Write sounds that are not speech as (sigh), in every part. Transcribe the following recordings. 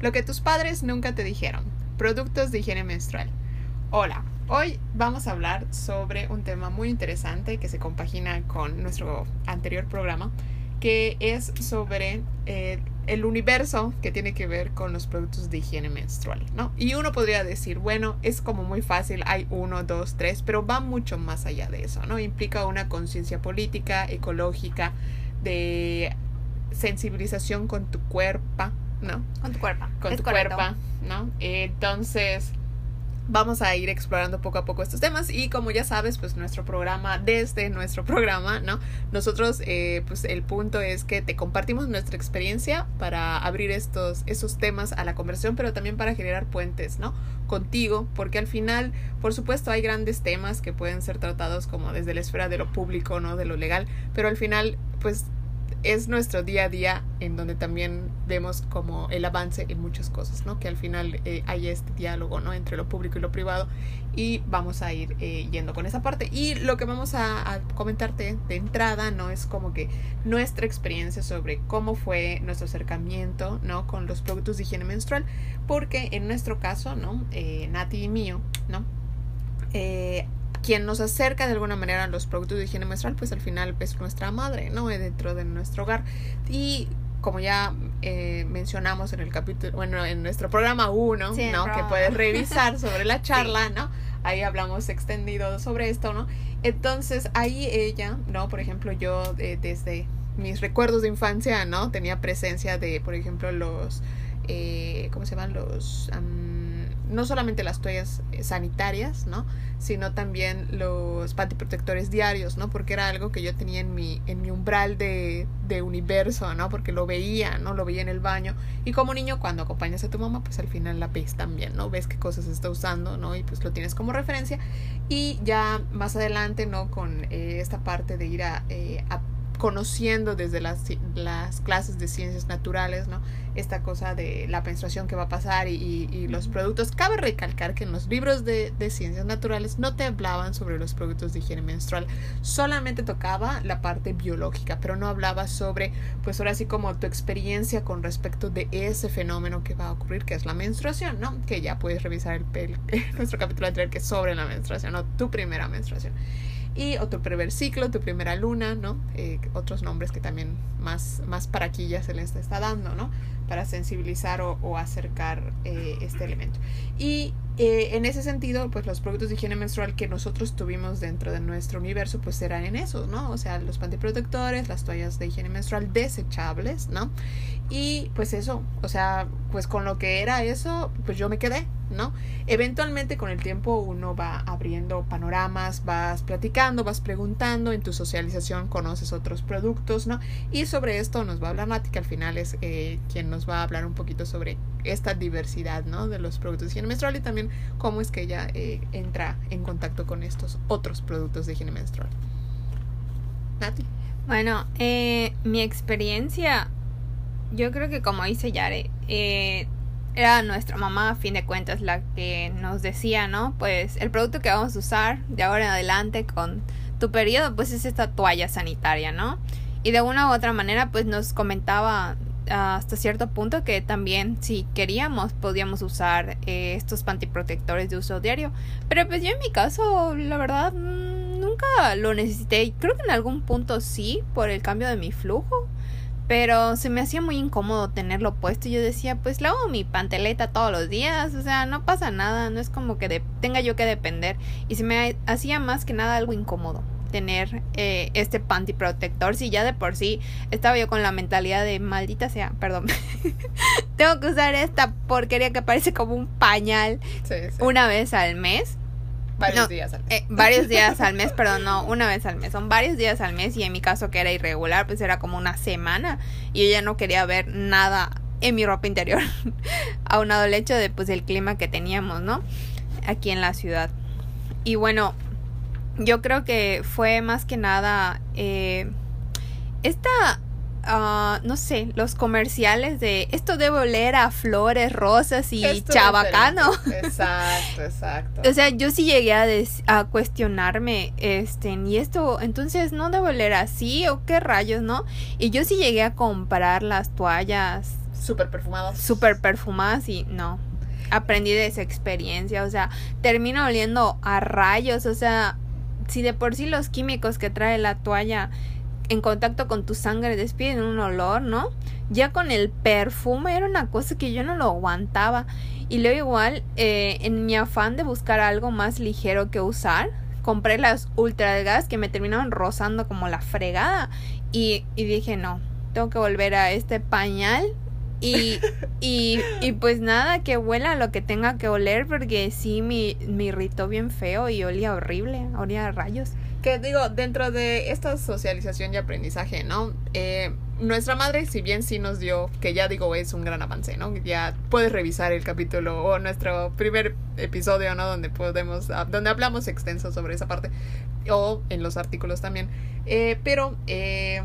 Lo que tus padres nunca te dijeron. Productos de higiene menstrual. Hola, hoy vamos a hablar sobre un tema muy interesante que se compagina con nuestro anterior programa, que es sobre eh, el universo que tiene que ver con los productos de higiene menstrual, ¿no? Y uno podría decir, bueno, es como muy fácil, hay uno, dos, tres, pero va mucho más allá de eso, ¿no? Implica una conciencia política, ecológica, de sensibilización con tu cuerpo, ¿no? Con tu cuerpo. Con tu cuerpo, ¿no? Entonces, vamos a ir explorando poco a poco estos temas y como ya sabes, pues nuestro programa, desde nuestro (laughs) programa, ¿no? Nosotros, eh, pues el punto es que te compartimos nuestra experiencia para abrir estos, esos temas a la conversación, pero también para generar puentes, ¿no? Contigo, porque al final, por supuesto, hay grandes temas que pueden ser tratados como desde la esfera de lo público, ¿no? De lo legal, pero al final, pues es nuestro día a día en donde también vemos como el avance en muchas cosas, ¿no? Que al final eh, hay este diálogo, ¿no? Entre lo público y lo privado y vamos a ir eh, yendo con esa parte. Y lo que vamos a, comentarte de entrada, ¿no? Es como que nuestra experiencia sobre cómo fue nuestro acercamiento, ¿no? Con los productos de higiene menstrual, porque en nuestro caso, ¿no? Eh, Nati y mío, ¿no? Eh, quien nos acerca de alguna manera a los productos de higiene menstrual, pues al final es nuestra madre, ¿no? Dentro de nuestro hogar. Y como ya eh, mencionamos en el capítulo, bueno, en nuestro programa 1, Sí, el ¿no? Que puedes revisar sobre la (laughs) charla, ¿no? Ahí hablamos extendido sobre esto, ¿no? Entonces ahí ella, ¿no? Por ejemplo, yo eh, desde mis recuerdos de infancia, ¿no? Tenía presencia de, por ejemplo, los, eh, ¿cómo se llaman? Los, no solamente las toallas eh, sanitarias, ¿no? Sino también los pantiprotectores diarios, ¿no? Porque era algo que yo tenía en mi, en mi umbral de, de universo, ¿no? Porque lo veía, ¿no? Lo veía en el baño. Y como niño, cuando acompañas a tu mamá, pues al final la ves también, ¿no? Ves qué cosas está usando, ¿no? Y pues lo tienes como referencia. Y ya más adelante, ¿no? Con eh, esta parte de ir a, eh, a conociendo desde las, las clases de ciencias naturales, ¿no? Esta cosa de la menstruación que va a pasar y, y, y los productos. Cabe recalcar que en los libros de, de, ciencias naturales no te hablaban sobre los productos de higiene menstrual, solamente tocaba la parte biológica, pero no hablaba sobre, pues ahora sí como tu experiencia con respecto de ese fenómeno que va a ocurrir, que es la menstruación, ¿no? Que ya puedes revisar el, el (laughs) nuestro capítulo anterior que es sobre la menstruación, ¿no? Tu primera menstruación y o tu primer ciclo, tu primera luna, ¿no? Eh, otros nombres que también más, más para aquí ya se les está dando, ¿no? Para sensibilizar o, o acercar eh, este elemento. Y eh, en ese sentido, pues los productos de higiene menstrual que nosotros tuvimos dentro de nuestro universo, pues eran en eso, ¿no? O sea, los pantiprotectores, las toallas de higiene menstrual desechables, ¿no? Y pues eso, o sea, pues con lo que era eso, pues yo me quedé, ¿no? Eventualmente con el tiempo uno va abriendo panoramas, vas platicando, vas preguntando, en tu socialización conoces otros productos, ¿no? Y sobre esto nos va a hablar Nati, que al final es eh, quien nos va a hablar un poquito sobre esta diversidad, ¿no? De los productos de higiene menstrual y también cómo es que ella eh, entra en contacto con estos otros productos de higiene menstrual. Nati. Bueno, eh, mi experiencia, yo creo que como dice Yare, eh, era nuestra mamá, a fin de cuentas, la que nos decía, ¿no? Pues el producto que vamos a usar de ahora en adelante con tu periodo, pues es esta toalla sanitaria, ¿no? Y de una u otra manera, pues nos comentaba hasta cierto punto que también si queríamos podíamos usar eh, estos pantiprotectores de uso diario. Pero pues yo en mi caso, la verdad, mmm, nunca lo necesité. Creo que en algún punto sí, por el cambio de mi flujo. Pero se me hacía muy incómodo tenerlo puesto. Y yo decía, pues lavo mi panteleta todos los días. O sea, no pasa nada. No es como que de tenga yo que depender. Y se me hacía más que nada algo incómodo tener eh, este panty protector si ya de por sí estaba yo con la mentalidad de maldita sea, perdón, (laughs) tengo que usar esta porquería que parece como un pañal sí, sí. una vez al mes. Varios no, días al mes. Eh, varios días al mes, perdón, no, una vez al mes. Son varios días al mes y en mi caso que era irregular, pues era como una semana y yo ya no quería ver nada en mi ropa interior. (laughs) Aunado al hecho de pues el clima que teníamos, ¿no? Aquí en la ciudad. Y bueno, yo creo que fue más que nada eh, esta Uh, no sé, los comerciales de esto debe oler a flores rosas y Esto chabacano. (laughs) Exacto, exacto. o sea, yo sí llegué a, a, cuestionarme, este, y esto, entonces no debe oler así o qué rayos, ¿no? Y yo sí llegué a comprar las toallas Súper perfumadas. Súper perfumadas y no. Aprendí de esa experiencia, o sea, termino oliendo a rayos, o sea, si de por sí los químicos que trae la toalla en contacto con tu sangre despiden un olor, ¿no? Ya con el perfume era una cosa que yo no lo aguantaba. Y luego igual, eh, en mi afán de buscar algo más ligero que usar, compré las ultra delgadas que me terminaron rozando como la fregada. Y, y dije, no, tengo que volver a este pañal y, (laughs) y, y, pues nada, que huela lo que tenga que oler, porque sí me, me irritó bien feo y olía horrible, olía a rayos. Que digo, dentro de esta socialización y aprendizaje, ¿no? Eh, nuestra madre, si bien sí nos dio, que ya digo, es un gran avance, ¿no? Ya puedes revisar el capítulo o nuestro primer episodio, ¿no? Donde podemos, ah, donde hablamos extenso sobre esa parte, o en los artículos también. Eh, pero, eh,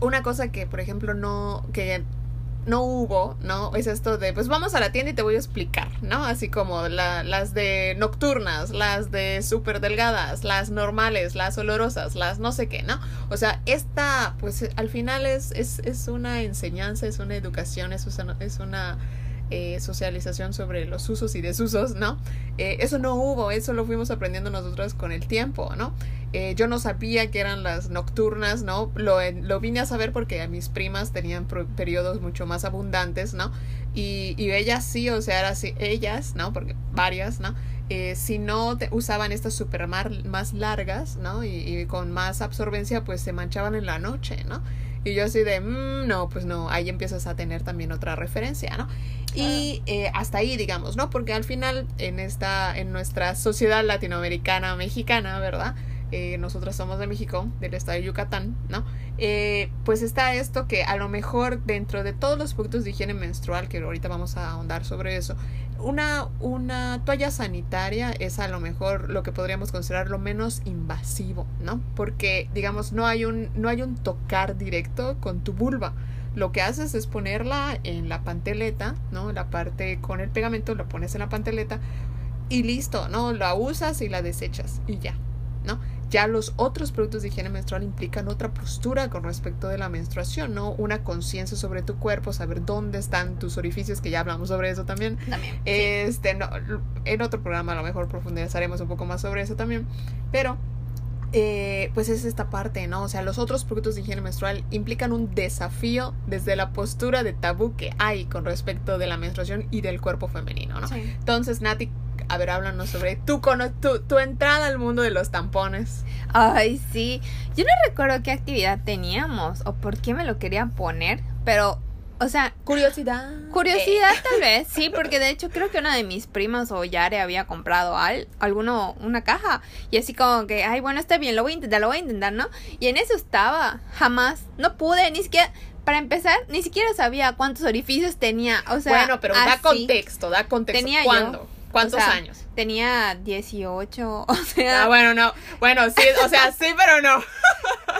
una cosa que, por ejemplo, no, que no hubo, ¿no? Es esto de, pues vamos a la tienda y te voy a explicar, ¿no? Así como la, las de nocturnas, las de súper delgadas, las normales, las olorosas, las no sé qué, ¿no? O sea, esta, pues al final es, es, es una enseñanza, es una educación, es una, es una eh, socialización sobre los usos y desusos, ¿no? Eh, eso no hubo, eso lo fuimos aprendiendo nosotros con el tiempo, ¿no? Eh, yo no sabía que eran las nocturnas, ¿no? Lo, lo vine a saber porque mis primas tenían periodos mucho más abundantes, ¿no? Y, y ellas sí, o sea, así, ellas, ¿no? Porque varias, ¿no? Eh, si no te, usaban estas super más largas, ¿no? Y, y, con más absorbencia, pues se manchaban en la noche, ¿no? Y yo así de, mmm, no, pues no, ahí empiezas a tener también otra referencia, ¿no? Y eh, hasta ahí, digamos, ¿no? Porque al final, en esta, en nuestra sociedad latinoamericana, mexicana, ¿verdad? Eh, nosotros somos de México, del estado de Yucatán, ¿no? Eh, pues está esto que a lo mejor dentro de todos los productos de higiene menstrual, que ahorita vamos a ahondar sobre eso, una, una toalla sanitaria es a lo mejor lo que podríamos considerar lo menos invasivo, ¿no? Porque, digamos, no hay un, no hay un tocar directo con tu vulva. Lo que haces es ponerla en la panteleta, ¿no? La parte con el pegamento, lo pones en la panteleta y listo, ¿no? La usas y la desechas y ya, ¿no? Ya los otros productos de higiene menstrual implican otra postura con respecto de la menstruación, ¿no? Una conciencia sobre tu cuerpo, saber dónde están tus orificios, que ya hablamos sobre eso también. También. Este, no, en otro programa a lo mejor profundizaremos un poco más sobre eso también. Pero eh, pues es esta parte, ¿no? O sea, los otros productos de higiene menstrual implican un desafío desde la postura de tabú que hay con respecto de la menstruación y del cuerpo femenino, ¿no? Sí. Entonces, Nati, a ver, háblanos sobre tu, tu, tu, entrada al mundo de los tampones. Ay, sí. Yo no recuerdo qué actividad teníamos o por qué me lo quería poner, pero, o sea... Curiosidad. Curiosidad eh. tal vez, sí, porque de hecho creo que una de mis primas o Yare había comprado al, alguno, una caja. Y así como que, ay, bueno, está bien, lo voy a intentar, lo voy a intentar, ¿no? Y en eso estaba. Jamás. No pude, ni siquiera para empezar, ni siquiera sabía cuántos orificios tenía. O sea, bueno, pero da contexto, da contexto. Tenía ¿Cuándo? Yo, ¿Cuántos o sea, años? Tenía 18, (laughs) o sea... Ah, bueno, no. Bueno, sí, o sea, (laughs) sí, pero no.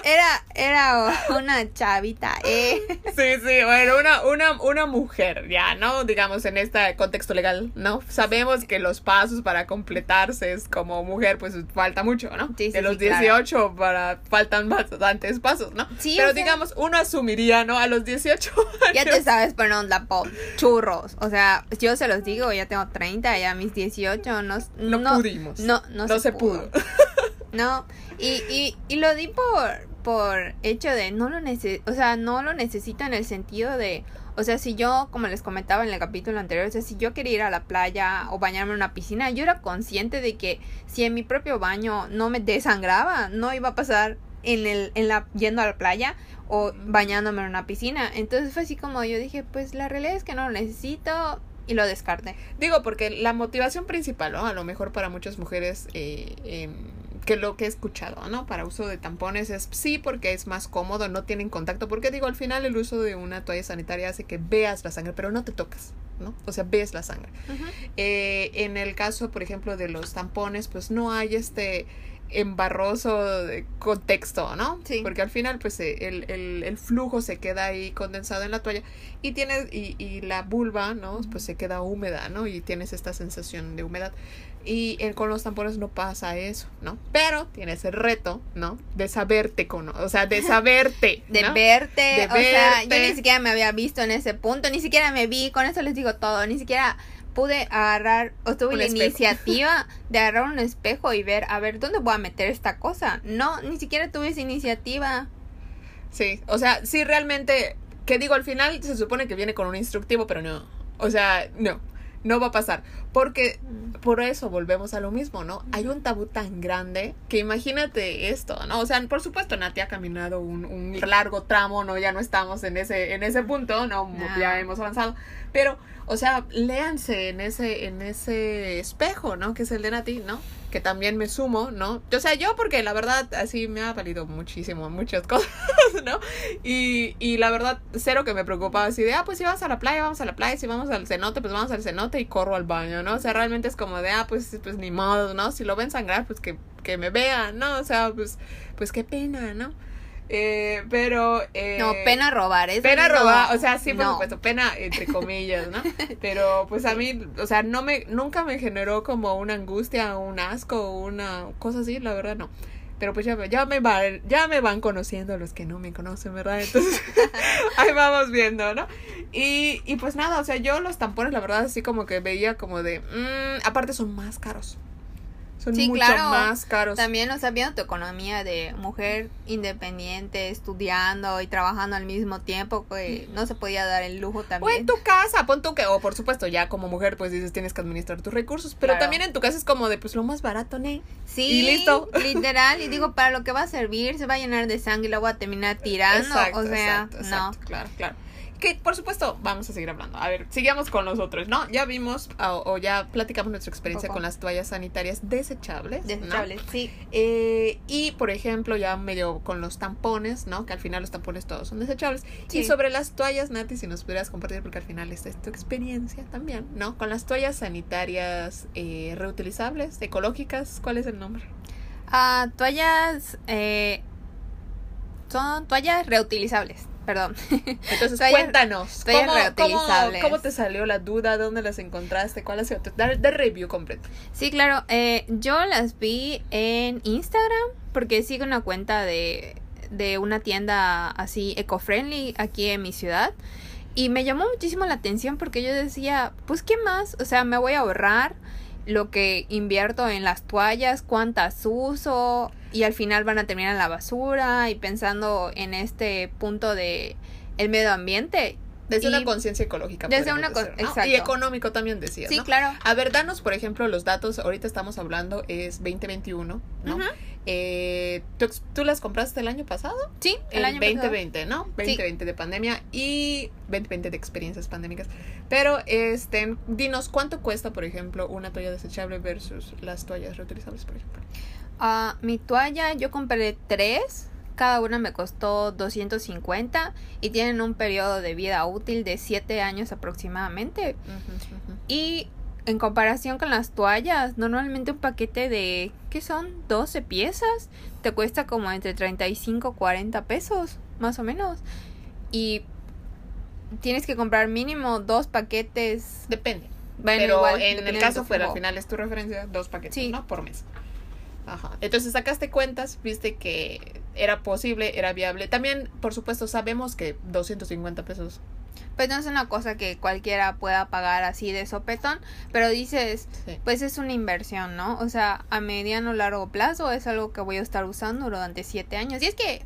Era, era una chavita, eh. Sí, sí, bueno, una, una, una mujer, ya, ¿no? Digamos, en este contexto legal, ¿no? Sabemos que los pasos para completarse es como mujer, pues falta mucho, ¿no? Sí, sí, de los sí, 18 claro. para, faltan bastantes pasos, ¿no? Sí, pero o sea- digamos, uno asumiría, ¿no? A los 18 años. (laughs) Ya te sabes poner onda pop, churros. O sea, yo se los digo, ya tengo 30, ya mis 18, no... No pudimos. No, no, No se pudo. (laughs) No, y, y, y lo di por, por hecho de no lo nece o sea, no lo necesito en el sentido de, o sea, si yo, como les comentaba en el capítulo anterior, o sea, si yo quería ir a la playa o bañarme en una piscina, yo era consciente de que si en mi propio baño no me desangraba, no iba a pasar en el, en la, yendo a la playa o bañándome en una piscina. Entonces fue así como yo dije, pues la realidad es que no lo necesito y lo descarté. Digo, porque la motivación principal, ¿no? A lo mejor para muchas mujeres, eh, eh, que lo que he escuchado, ¿no? Para uso de tampones es sí, porque es más cómodo, no tienen contacto. Porque digo, al final el uso de una toalla sanitaria hace que veas la sangre, pero no te tocas, ¿no? O sea, ves la sangre. Eh, en el caso, por ejemplo, de los tampones, pues no hay este embarroso de contexto, ¿no? Sí. Porque al final, pues, eh, el, el, el flujo se queda ahí condensado en la toalla y tienes, y, y la vulva, ¿no? Pues se queda húmeda, ¿no? Y tienes esta sensación de humedad. Y eh, con los tampones no pasa eso, ¿no? Pero tienes el reto, ¿no? De saberte, con, o sea, de saberte. (laughs) De ¿no? verte, De o sea, yo verte. ni siquiera me había visto en ese punto, ni siquiera me vi, con eso les digo todo, ni siquiera pude agarrar o tuve Un la espejo. iniciativa (laughs) de agarrar un espejo y ver, a ver, ¿dónde voy a meter esta cosa? No, ni siquiera tuve esa iniciativa. Sí, o sea, sí realmente, que digo, al final se supone que viene con un instructivo, pero no. O sea, no, no va a pasar. Porque por eso volvemos a lo mismo, ¿no? Hay un tabú tan grande que imagínate esto, ¿no? O sea, por supuesto, Nati ha caminado un, un largo tramo, ¿no? Ya no estamos en ese, en ese punto, ¿no? Ya hemos avanzado. Pero, o sea, léanse en ese, en ese espejo, ¿no? Que es el de Nati, ¿no? Que también me sumo, ¿no? O sea, yo porque la verdad así me ha valido muchísimo, muchas (laughs) cosas, ¿no? Y, y la verdad, cero que me preocupaba así de, ah, pues si vamos a la playa, vamos a la playa, si vamos al cenote, pues vamos al cenote y corro al baño, ¿no? O sea, realmente es como de, ah, pues, pues ni modo, ¿no? Si lo ven sangrar, pues que, que me vean, ¿no? O sea, pues, pues qué pena, ¿no? Eh, pero... Eh, No, pena robar, eso Pena no, robar, o sea, sí, por no. supuesto, pena entre comillas, ¿no? (laughs) Pero pues a mí, o sea, no me, nunca me generó como una angustia, un asco, una cosa así, la verdad no. Pero pues ya, me- ya me van, ya me van conociendo los que no me conocen, ¿verdad? Entonces, (laughs) ahí vamos viendo, ¿no? Y, y pues nada, o sea, yo los tampones, la verdad, así como que veía como de, mm, aparte son más caros. Son Sí, mucho claro. más caros. También, o sea, viendo tu economía de mujer independiente, estudiando y trabajando al mismo tiempo, que no se podía dar el lujo O en también. tu casa, pon tú que, o por supuesto, ya como mujer, pues dices, tienes que administrar tus recursos, pero Claro. también en tu casa es como de, pues lo más barato, ¿ne? Sí, y listo. (laughs) literal, y digo, para lo que va a servir, se va a llenar de sangre y lo voy a terminar tirando, o sea, exacto, no. exacto, claro, claro. Que por supuesto vamos a seguir hablando. A ver, sigamos con los otros, ¿no? Ya vimos o, o ya platicamos nuestra experiencia con las toallas sanitarias desechables. ¿no? Desechables, sí. Eh, y por ejemplo, ya medio con los tampones, ¿no? Que al final los tampones todos son desechables. Sí. Y sobre las toallas, Nati, si nos pudieras compartir, porque al final esta es tu experiencia también, ¿no? Con las toallas sanitarias eh, reutilizables, ecológicas, ¿cuál es el nombre? Ah, toallas, eh, son toallas reutilizables, perdón. Entonces, cuéntanos, ¿cómo, cómo, cómo te salió la duda? ¿Dónde las encontraste? ¿Cuál ha sido tu de review completo? Sí, claro. eh, yo las vi en Instagram porque sigo una cuenta de, de una tienda así eco-friendly aquí en mi ciudad. Y me llamó muchísimo la atención porque yo decía, pues ¿qué más? O sea, me voy a ahorrar lo que invierto en las toallas, cuántas uso y al final van a terminar en la basura y pensando en este punto de el medio ambiente. Desde Y- una conciencia ecológica. Desde una. Y económico también decías, Sí, ¿no? claro. A ver, danos, por ejemplo, los datos. Ahorita estamos hablando, es 2021, ¿no? Ujú. Eh, ¿tú, tú las compraste el año pasado? Sí, el, El, año pasado. 2020, ¿no? 2020 de pandemia y 2020 de experiencias pandémicas. Pero, este, dinos, ¿cuánto cuesta, por ejemplo, una toalla desechable versus las toallas reutilizables, por ejemplo? Ah, mi toalla yo compré tres. Cada una me costó 250 y tienen un periodo de vida útil de 7 años aproximadamente. Y en comparación con las toallas, normalmente un paquete de, ¿qué son? 12 piezas, te cuesta como entre 35 y 40 pesos, más o menos. Y tienes que comprar mínimo dos paquetes. Depende. Bueno, Pero igual, en el caso fuera, al final es tu referencia, dos paquetes, Sí. ¿no? Por mes. Ajá. Entonces sacaste cuentas, viste que era posible, era viable. También, por supuesto, sabemos que 250 pesos. Pues no es una cosa que cualquiera pueda pagar así de sopetón, pero dices, Sí. pues es una inversión, ¿no? O sea, a mediano o largo plazo es algo que voy a estar usando durante siete años. Y es que,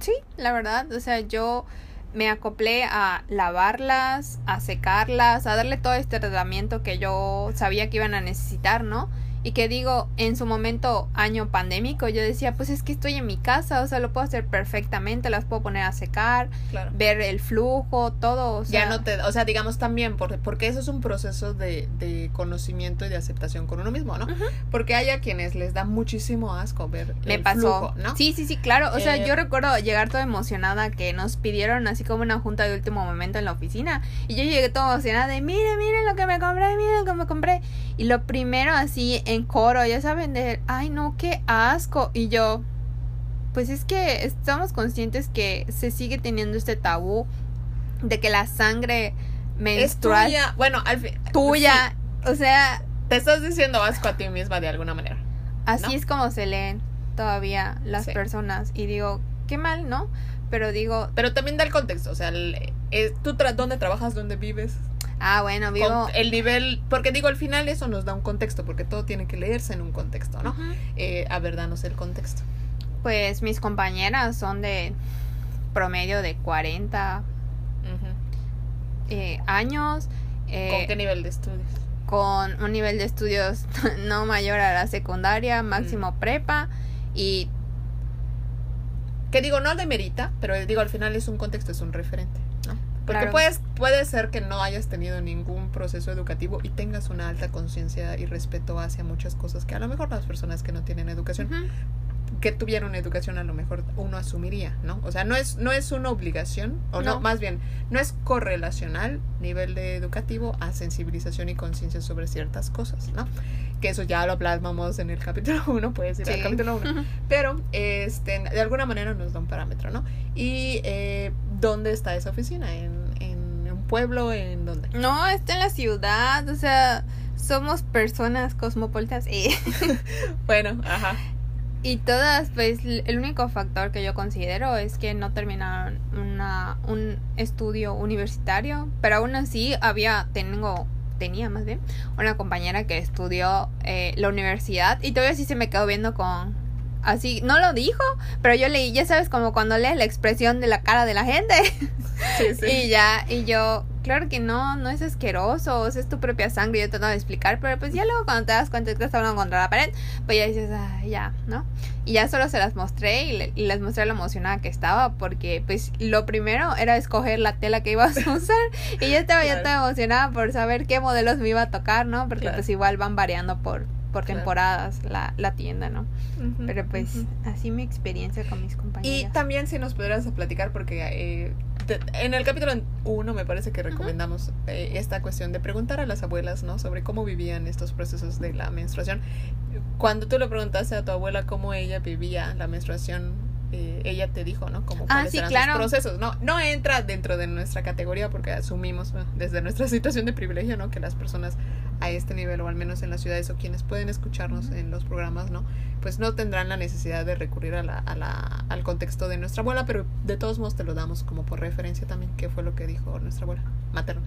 sí, la verdad, o sea, yo me acoplé a lavarlas, a secarlas, a darle todo este tratamiento que yo sabía que iban a necesitar, ¿no? Y que digo, en su momento, año pandémico, yo decía, pues es que estoy en mi casa, o sea, lo puedo hacer perfectamente, las puedo poner a secar, Claro. ver el flujo, todo, o sea, ya no te, o sea, digamos también, porque, porque eso es un proceso de, de conocimiento y de aceptación con uno mismo, ¿no? Porque hay a quienes les da muchísimo asco ver Me el pasó. flujo, ¿no? Sí, sí, sí, claro. O sea, Eh, yo recuerdo llegar toda emocionada que nos pidieron así como una junta de último momento en la oficina. Y yo llegué toda emocionada de, mire, mire lo que me compré, miren lo que me compré. Y lo primero así en coro, ya saben, de, ay no, qué asco. Y yo, pues es que estamos conscientes que se sigue teniendo este tabú de que la sangre menstrual es tuya. Bueno, al fin, tuya, o sea, te estás diciendo asco a ti misma de alguna manera. Así es como se leen todavía las personas y digo, qué mal, ¿no? Pero digo, pero también da el contexto, o sea, el, eh, tú dónde trabajas, dónde vives. Ah, bueno, vivo. el nivel, porque digo, al final eso nos da un contexto, porque todo tiene que leerse en un contexto, ¿no? eh, a ver, danos el contexto. Pues mis compañeras son de promedio de 40 eh, años. Eh, ¿Con qué nivel de estudios? Con un nivel de estudios (laughs) no mayor a la secundaria, máximo mm. prepa y... Que digo, no demerita, pero digo, al final es un contexto, es un referente, Porque puedes, puede ser que no hayas tenido ningún proceso educativo y tengas una alta conciencia y respeto hacia muchas cosas que a lo mejor las personas que no tienen educación que tuviera una educación a lo mejor uno asumiría, ¿no? O sea, no es, no es una obligación, o no. más bien, no es correlacional nivel de educativo a sensibilización y conciencia sobre ciertas cosas, ¿no? Que eso ya lo hablamos en el capítulo (laughs) 1, puedes ir al capítulo 1. Pero, este, de alguna manera nos da un parámetro, ¿no? Y, eh, ¿dónde está esa oficina? ¿En, pueblo? ¿En dónde? No, está en la ciudad, o sea somos personas cosmopolitas. y (laughs) bueno, ajá. Y todas, pues el único factor que yo considero es que no terminaron una, un estudio universitario, pero aún así había, tengo, tenía más bien, una compañera que estudió eh, la universidad y todavía sí se me quedó viendo con, así, no lo dijo, pero yo leí, ya sabes, como cuando lees la expresión de la cara de la gente. (laughs) Sí, sí. y ya, y yo, claro que no, no es asqueroso, es tu propia sangre, yo te tengo que explicar, pero pues ya luego cuando te das cuenta que estás hablando contra la pared, pues ya dices, ah, ya, ¿no? Y ya solo se las mostré y, les mostré lo emocionada que estaba, porque pues lo primero era escoger la tela que ibas a usar, y yo estaba ya (laughs) tan emocionada por saber qué modelos me iba a tocar, ¿no? Porque pues igual van variando por, por temporadas la, la tienda, ¿no? Pero pues así mi experiencia con mis compañeros. Y también si nos pudieras platicar, porque eh, en el capítulo 1 me parece que recomendamos eh, esta cuestión de preguntar a las abuelas, ¿no? Sobre cómo vivían estos procesos de la menstruación. Cuando tú le preguntaste a tu abuela cómo ella vivía la menstruación, eh, ella te dijo, ¿no? Como ah, sí, claro. procesos. No, no entra dentro de nuestra categoría porque asumimos desde nuestra (laughs) situación de privilegio, ¿no? Que las personas a este nivel o al menos en las ciudades o quienes pueden escucharnos en los programas, ¿no? Pues no tendrán la necesidad de recurrir a la, a la, al contexto de nuestra abuela, pero de todos modos te lo damos como por referencia también, que fue lo que dijo nuestra abuela materna.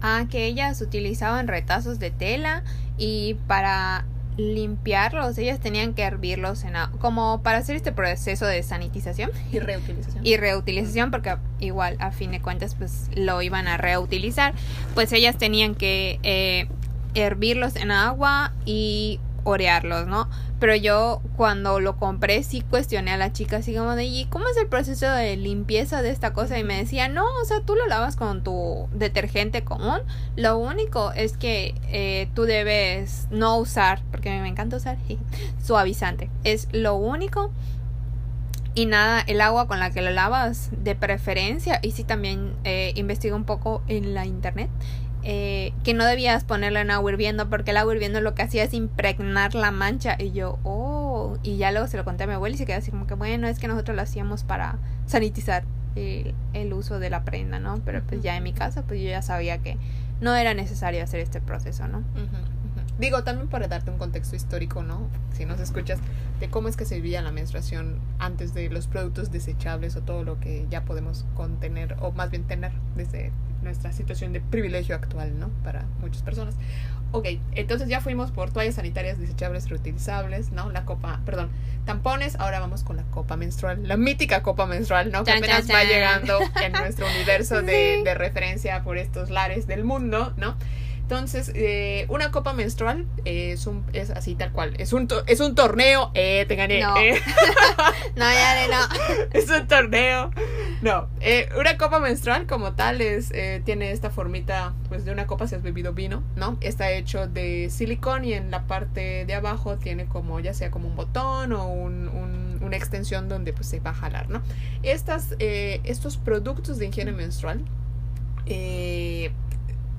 Ah, que ellas utilizaban retazos de tela y para limpiarlos, ellas tenían que hervirlos en como para hacer este proceso de sanitización (laughs) y reutilización. Y reutilización porque igual a fin de cuentas pues lo iban a reutilizar, pues ellas tenían que eh, hervirlos en agua y orearlos, ¿no? Pero yo cuando lo compré sí cuestioné a la chica así como de, ¿y cómo es el proceso de limpieza de esta cosa? Y me decía, no, o sea, tú lo lavas con tu detergente común. Lo único es que eh, tú debes no usar, porque me encanta usar (laughs) suavizante. Es lo único. Y nada, el agua con la que lo lavas de preferencia. Y sí también eh, investigo un poco en la internet. Eh, que no debías ponerlo en agua hirviendo porque el agua hirviendo lo que hacía es impregnar la mancha y yo, oh, y ya luego se lo conté a mi abuela y se quedó así como que bueno, es que nosotros lo hacíamos para sanitizar el, uso de la prenda, ¿no? Pero pues ya en mi casa pues yo ya sabía que no era necesario hacer este proceso, ¿no? Digo, también para darte un contexto histórico, ¿no? Si nos escuchas, de cómo es que se vivía la menstruación antes de los productos desechables o todo lo que ya podemos contener, o más bien tener desde nuestra situación de privilegio actual, ¿no? Para muchas personas. Ok, entonces ya fuimos por toallas sanitarias desechables reutilizables, ¿no? La copa, perdón, tampones, ahora vamos con la copa menstrual, la mítica copa menstrual, ¿no? Que apenas va llegando en nuestro (laughs) universo de, de referencia por estos lares del mundo, ¿no? Entonces, eh, una copa menstrual es un es así tal cual. Es un es un torneo. Eh, te gané. No, eh. (laughs) no ya no. (laughs) es un torneo. No, eh, una copa menstrual como tal es eh, tiene esta formita pues de una copa si has bebido vino, ¿no? Está hecho de silicón y en la parte de abajo tiene como ya sea como un botón o un, un, una extensión donde pues se va a jalar, ¿no? Estas estos productos de higiene menstrual eh,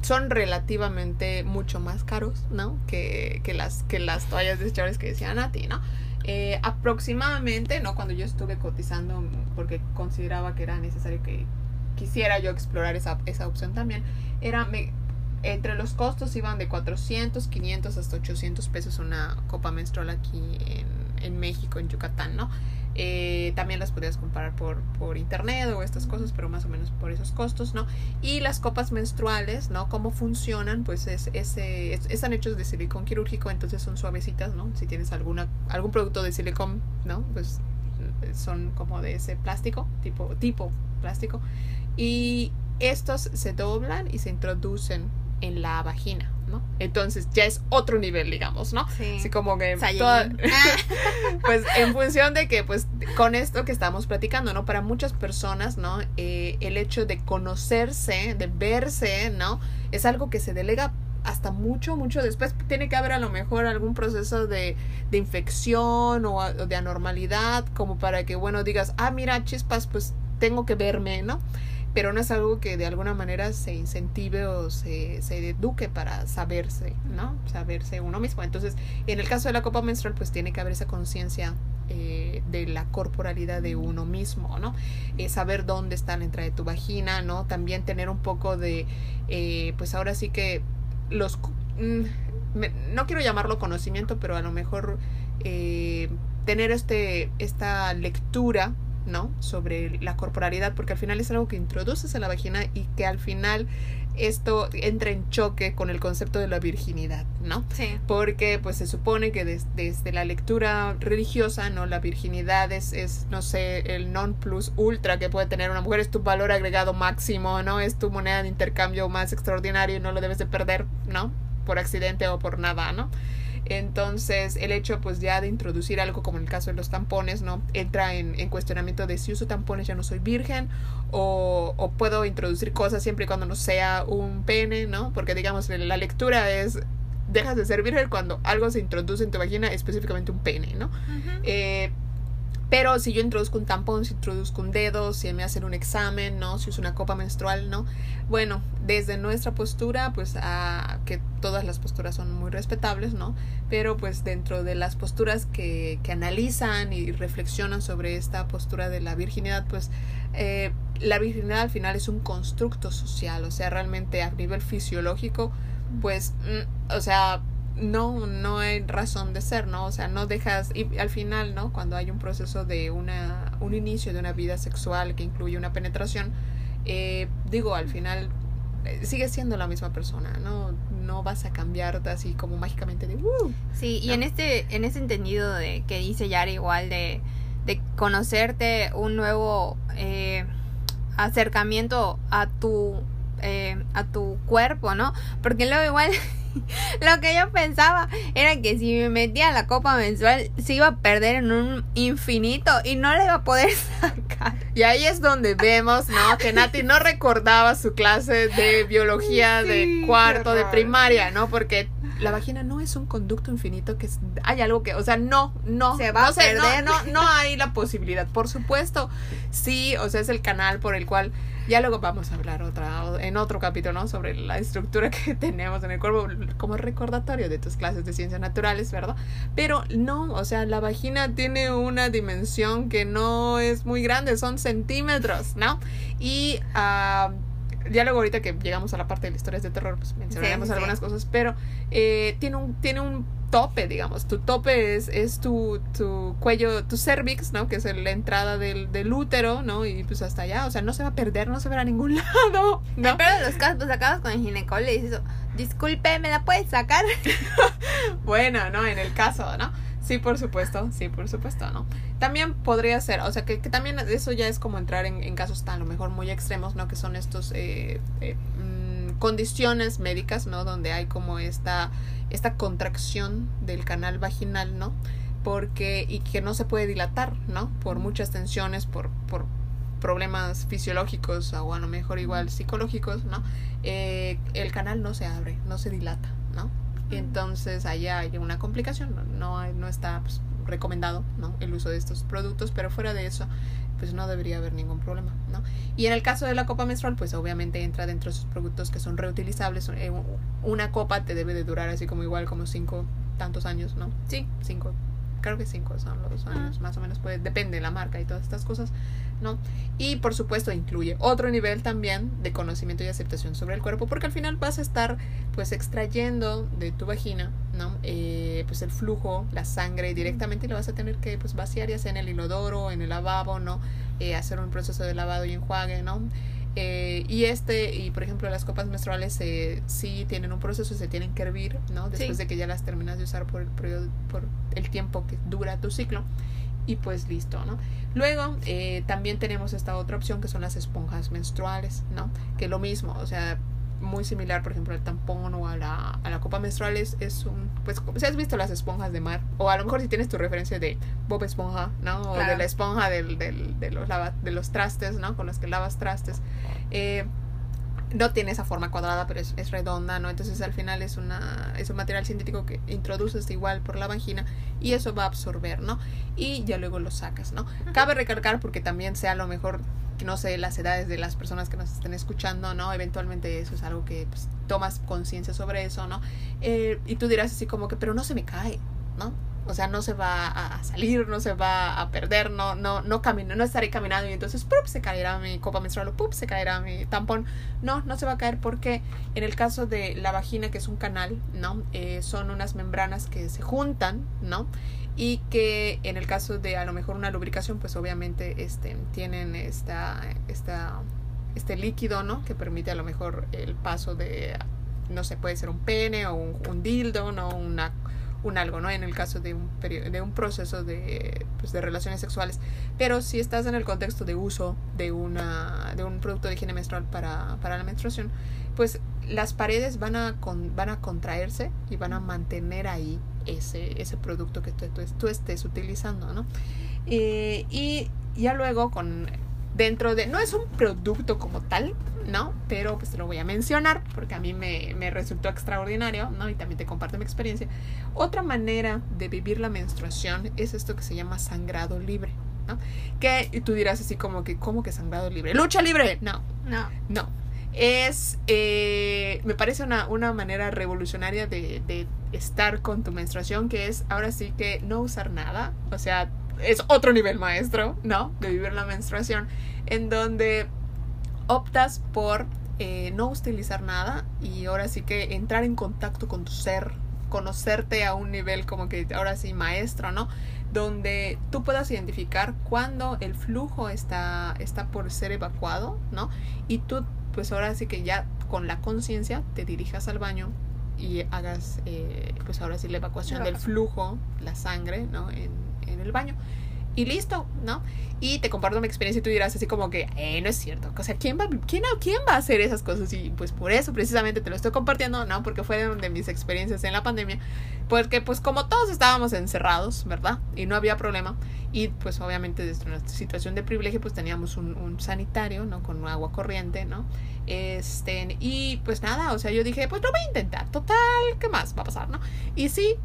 son relativamente mucho más caros, ¿no? Que, que, las, que las toallas desechables que decía Nati, ¿no? Eh, aproximadamente, ¿no? Cuando yo estuve cotizando, porque consideraba que era necesario que quisiera yo explorar esa, esa opción también, era, me, entre los costos iban de 400, 500 hasta 800 pesos una copa menstrual aquí en, en México, en Yucatán, ¿no? Eh, también las podías comprar por, por internet o estas cosas, pero más o menos por esos costos, ¿no? Y las copas menstruales, ¿no? ¿Cómo funcionan? Pues es, ese están hechos de silicón quirúrgico, entonces son suavecitas, ¿no? Si tienes alguna, algún producto de silicón, ¿no? Pues son como de ese plástico, tipo, tipo plástico. Y estos se doblan y se introducen en la vagina, ¿no? Entonces ya es otro nivel, digamos, ¿no? Sí. Así como que (laughs) pues en función de que pues con esto que estamos platicando, ¿no? Para muchas personas, ¿no? Eh, el hecho de conocerse, de verse, ¿no? Es algo que se delega hasta mucho, mucho después. Tiene que haber a lo mejor algún proceso de, de infección o, o de anormalidad, como para que, bueno, digas, ah, mira, chispas, pues tengo que verme, ¿no? Pero no es algo que de alguna manera se incentive o se, se eduque para saberse, ¿no? Saberse uno mismo. Entonces, en el caso de la copa menstrual, pues tiene que haber esa conciencia eh, de la corporalidad de uno mismo, ¿no? Eh, saber dónde está la entrada de tu vagina, ¿no? También tener un poco de, eh, pues ahora sí que los... Mm, no quiero llamarlo conocimiento, pero a lo mejor tener este, esta lectura ¿no? Sobre la corporalidad, porque al final es algo que introduces en la vagina y que al final esto entra en choque con el concepto de la virginidad, ¿no? Sí. Porque pues se supone que desde la lectura religiosa, ¿no? La virginidad es, es, no sé, el non plus ultra que puede tener una mujer, es tu valor agregado máximo, ¿no? Es tu moneda de intercambio más extraordinario y no lo debes de perder, ¿no? Por accidente o por nada, ¿no? Entonces, el hecho pues ya de introducir algo como en el caso de los tampones, ¿no? Entra en, en cuestionamiento de si uso tampones ya no soy virgen o, o, puedo introducir cosas siempre y cuando no sea un pene, ¿no? Porque digamos, la lectura es dejas de ser virgen cuando algo se introduce en tu vagina, específicamente un pene, ¿no? eh, pero si yo introduzco un tampón, si introduzco un dedo, si me hacen un examen, ¿no? Si uso una copa menstrual, ¿no? Bueno, desde nuestra postura, pues a que todas las posturas son muy respetables, ¿no? Pero pues dentro de las posturas que, que analizan y reflexionan sobre esta postura de la virginidad, pues eh, la virginidad al final es un constructo social, o sea, realmente a nivel fisiológico, pues, mm, o sea, no, no hay razón de ser, ¿no? O sea, no dejas, y al final, ¿no? Cuando hay un proceso de una, un inicio de una vida sexual que incluye una penetración, eh, digo, al final eh, sigues siendo la misma persona, ¿no? No vas a cambiarte así como mágicamente de uh, Sí, y en este, en ese entendido de que dice Yara igual de, de conocerte un nuevo eh, acercamiento a tu eh, a tu cuerpo, ¿no? Porque luego igual (laughs) (laughs) lo que yo pensaba era que si me metía la copa mensual se iba a perder en un infinito y no le iba a poder (laughs) sacar. Y ahí es donde vemos, ¿no? Que Nati no recordaba su clase de biología de cuarto de primaria, ¿no? Porque la vagina no es un conducto infinito que hay algo que, o sea, no, no, se va no a perder. No, no, no hay la posibilidad. Por supuesto, sí, o sea, es el canal por el cual ya luego vamos a hablar otra en otro capítulo, ¿no? Sobre la estructura (laughs) que tenemos en el cuerpo como recordatorio de tus clases de ciencias naturales, ¿verdad? Pero no, o sea, la vagina tiene una dimensión que no es muy grande, son centímetros, ¿no? Y uh, ya luego ahorita que llegamos a la parte de las historias de terror, pues mencionaremos sí, algunas sí. cosas, pero eh, tiene un tiene un tope, digamos. Tu tope es, es tu, tu cuello, tu cervix, ¿no? Que es la entrada del, del útero, ¿no? Y pues hasta allá, o sea, no se va a perder, no se verá a ningún (laughs) lado, ¿no? Pero de los casos, pues acabas con el ginecólogo y dices, disculpe, ¿me la puedes sacar? (laughs) bueno, ¿no? En el caso, ¿no? Sí, por supuesto, sí, por supuesto, ¿no? También podría ser, o sea, que, que también eso ya es como entrar en, en, casos tan a lo mejor muy extremos, ¿no? Que son estos eh, eh, mmm, condiciones médicas, ¿no? Donde hay como esta esta contracción del canal vaginal, ¿no? Porque, y que no se puede dilatar, ¿no? Por muchas tensiones, por, por problemas fisiológicos o a lo mejor igual psicológicos, ¿no? Eh, el canal no se abre, no se dilata, entonces allá hay una complicación, no, no está pues, recomendado, ¿no? El uso de estos productos, pero fuera de eso, pues no debería haber ningún problema, ¿no? Y en el caso de la copa menstrual, pues obviamente entra dentro de esos productos que son reutilizables. Eh, una copa te debe de durar así como igual como cinco tantos años, ¿no? Sí. Cinco, creo que cinco son los años, ah. más o menos, pues depende de la marca y todas estas cosas, ¿no? Y por supuesto incluye otro nivel también de conocimiento y aceptación sobre el cuerpo, porque al final vas a estar pues extrayendo de tu vagina, ¿no? Eh, pues el flujo, la sangre directamente y lo vas a tener que pues vaciar ya sea en el inodoro, en el lavabo, ¿no? Eh, hacer un proceso de lavado y enjuague, ¿no? Eh, y este, y por ejemplo las copas menstruales eh, sí tienen un proceso, se tienen que hervir, ¿no? Después de que ya las terminas de usar por el periodo, por el tiempo que dura tu ciclo. Y pues listo, ¿no? Luego eh, también tenemos esta otra opción que son las esponjas menstruales, ¿no? Que lo mismo, o sea, muy similar, por ejemplo, al tampón o a la, a la copa menstrual es, es un, pues, si has visto las esponjas de mar, o a lo mejor si tienes tu referencia de Bob Esponja, ¿no? O de la esponja del, del, de, los lava, de los trastes, ¿no? Con los que lavas trastes. Eh, no tiene esa forma cuadrada, pero es, es, redonda, ¿no? Entonces al final es, una, es un material sintético que introduces igual por la vagina y eso va a absorber, ¿no? Y ya luego lo sacas, ¿no? Cabe recalcar porque también sea a lo mejor no sé, las edades de las personas que nos estén escuchando, ¿no? Eventualmente eso es algo que pues, tomas conciencia sobre eso, ¿no? Eh, y tú dirás así como que, pero no se me cae, ¿no? O sea, no se va a salir, no se va a perder, no, no, no camino, no estaré caminando y entonces ¡pup! se caerá mi copa menstrual o se caerá mi tampón. No, no se va a caer porque en el caso de la vagina, que es un canal, ¿no? Eh, son unas membranas que se juntan, ¿no? Y que en el caso de a lo mejor una lubricación pues obviamente este, tienen esta, esta, este líquido ¿no? que permite a lo mejor el paso de no sé puede ser un pene o un, dildo no una un algo, ¿no? En el caso de un, de un proceso de, pues, de relaciones sexuales. Pero si estás en el contexto de uso de, una, de un producto de higiene menstrual para, para la menstruación, pues las paredes van a, van a contraerse y van a mantener ahí ese, ese producto que tú, tú, estés utilizando, ¿no? Eh, y ya luego con dentro de, no es un producto como tal, ¿no? Pero pues te lo voy a mencionar porque a mí me, me, resultó extraordinario, ¿no? Y también te comparto mi experiencia. Otra manera de vivir la menstruación es esto que se llama sangrado libre, ¿no? Que tú dirás así como que, ¿cómo que sangrado libre? ¡Lucha libre! No, no, no. Es, eh, me parece una, una manera revolucionaria de, de estar con tu menstruación, que es ahora sí que no usar nada, o sea, es otro nivel maestro, ¿no? De vivir la menstruación, en donde optas por eh, no utilizar nada y ahora sí que entrar en contacto con tu ser, conocerte a un nivel como que ahora sí maestro, ¿no? Donde tú puedas identificar cuando el flujo está, está por ser evacuado, ¿no? Y tú pues ahora sí que ya con la conciencia te dirijas al baño y hagas eh, pues ahora sí la evacuación del flujo, la sangre, ¿no? En, en el baño y listo, ¿no? Y te comparto mi experiencia y tú dirás así como que, eh, no es cierto. O sea, ¿quién va, quién, ¿quién va a hacer esas cosas? Y pues por eso precisamente te lo estoy compartiendo, ¿no? Porque fue de mis experiencias en la pandemia. Porque pues como todos estábamos encerrados, ¿verdad? Y no había problema. Y pues obviamente desde nuestra situación de privilegio pues teníamos un, un sanitario, ¿no? Con agua corriente, ¿no? Este, y pues nada, o sea, yo dije, pues lo voy a intentar, total, ¿qué más va a pasar, no? Y sí,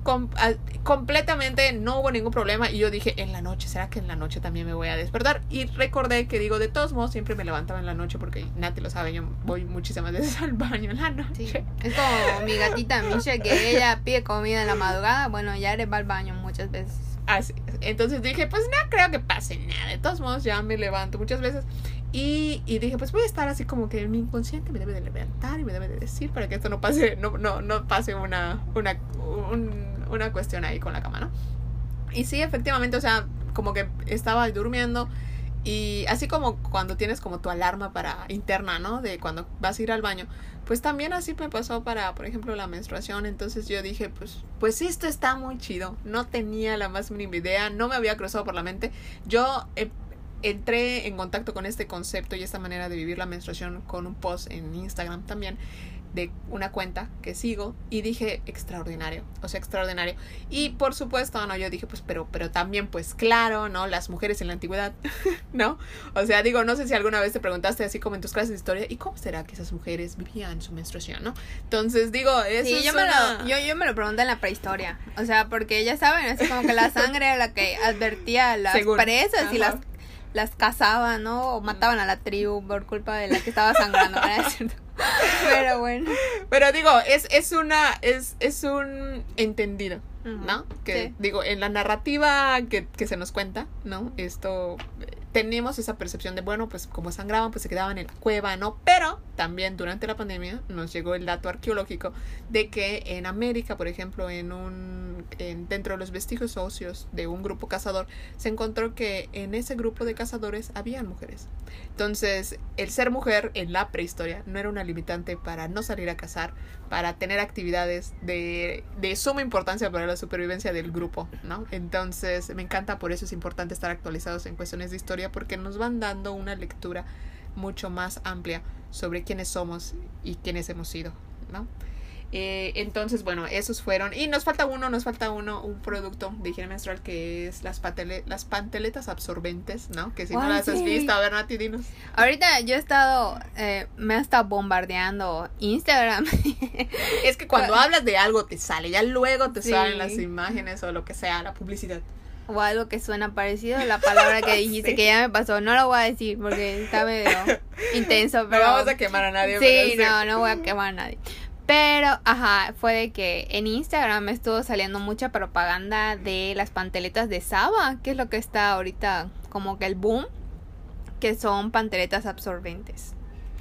completamente no hubo ningún problema y yo dije, en la noche, ¿será que en la noche también me voy a despertar? Y recordé que digo, de todos modos, siempre me levantaba en la noche porque Nati lo sabe, yo voy muchísimas veces (laughs) al baño en la noche. Es como mi gatita Miche, que ella pide comida en la madrugada, bueno, ya eres va al baño muchas veces. Así. Entonces dije, pues no creo que pase nada. De todos modos, ya me levanto muchas veces. Y, y, dije, pues voy a estar así como que mi inconsciente me debe de levantar y me debe de decir para que esto no pase, no, no, no pase una, una, una cuestión ahí con la cama, ¿no? Y sí, efectivamente, o sea, como que estaba durmiendo y así como cuando tienes como tu alarma para interna, ¿no? De cuando vas a ir al baño, pues también así me pasó para, por ejemplo, la menstruación. Entonces yo dije, pues, pues esto está muy chido. No tenía la más mínima idea, no me había cruzado por la mente. Yo eh, entré en contacto con este concepto y esta manera de vivir la menstruación con un post en Instagram también de una cuenta que sigo y dije extraordinario, o sea, extraordinario. Y por supuesto, no, yo dije, pues, pero, pero también, pues claro, ¿no? Las mujeres en la antigüedad, (laughs) ¿no? O sea, digo, no sé si alguna vez te preguntaste así como en tus clases de historia, ¿y cómo será que esas mujeres vivían su menstruación, ¿no? Entonces, digo, eso sí, yo, me lo, yo, yo me lo pregunté en la prehistoria, o sea, porque ya saben, así como que la sangre era la que advertía las presas y las las cazaban, ¿no? O mataban a la tribu por culpa de la que estaba sangrando, (laughs) Pero bueno. Pero digo, es, es una, es, es un entendido, ¿no? Que digo, en la narrativa que, que se nos cuenta, ¿no? Esto tenemos esa percepción de, bueno, pues como sangraban, pues se quedaban en la cueva, ¿no? Pero también durante la pandemia nos llegó el dato arqueológico de que en América, por ejemplo, en un en, dentro de los vestigios óseos de un grupo cazador, se encontró que en ese grupo de cazadores habían mujeres. Entonces, el ser mujer en la prehistoria no era una limitante para no salir a cazar, para tener actividades de, de suma importancia para la supervivencia del grupo, ¿no? Entonces, me encanta, por eso es importante estar actualizados en cuestiones de historia porque nos van dando una lectura mucho más amplia sobre quiénes somos y quiénes hemos sido, ¿no? Eh, entonces, bueno, esos fueron. Y nos falta uno, nos falta uno, un producto de higiene menstrual que es las, las panteletas absorbentes, ¿no? Que si no las has visto, a ver, Nati, dinos. Ahorita yo he estado, eh, me ha estado bombardeando Instagram. (laughs) es que cuando hablas de algo te sale, ya luego te salen las imágenes o lo que sea, la publicidad o algo que suena parecido a la palabra que (laughs) dijiste que ya me pasó. No lo voy a decir porque está medio (laughs) intenso, pero... No vamos a quemar a nadie. Sí, no, no voy a quemar a nadie. Pero, ajá, fue de que en Instagram me estuvo saliendo mucha propaganda de las panteletas de Saba, que es lo que está ahorita como que el boom, que son panteletas absorbentes.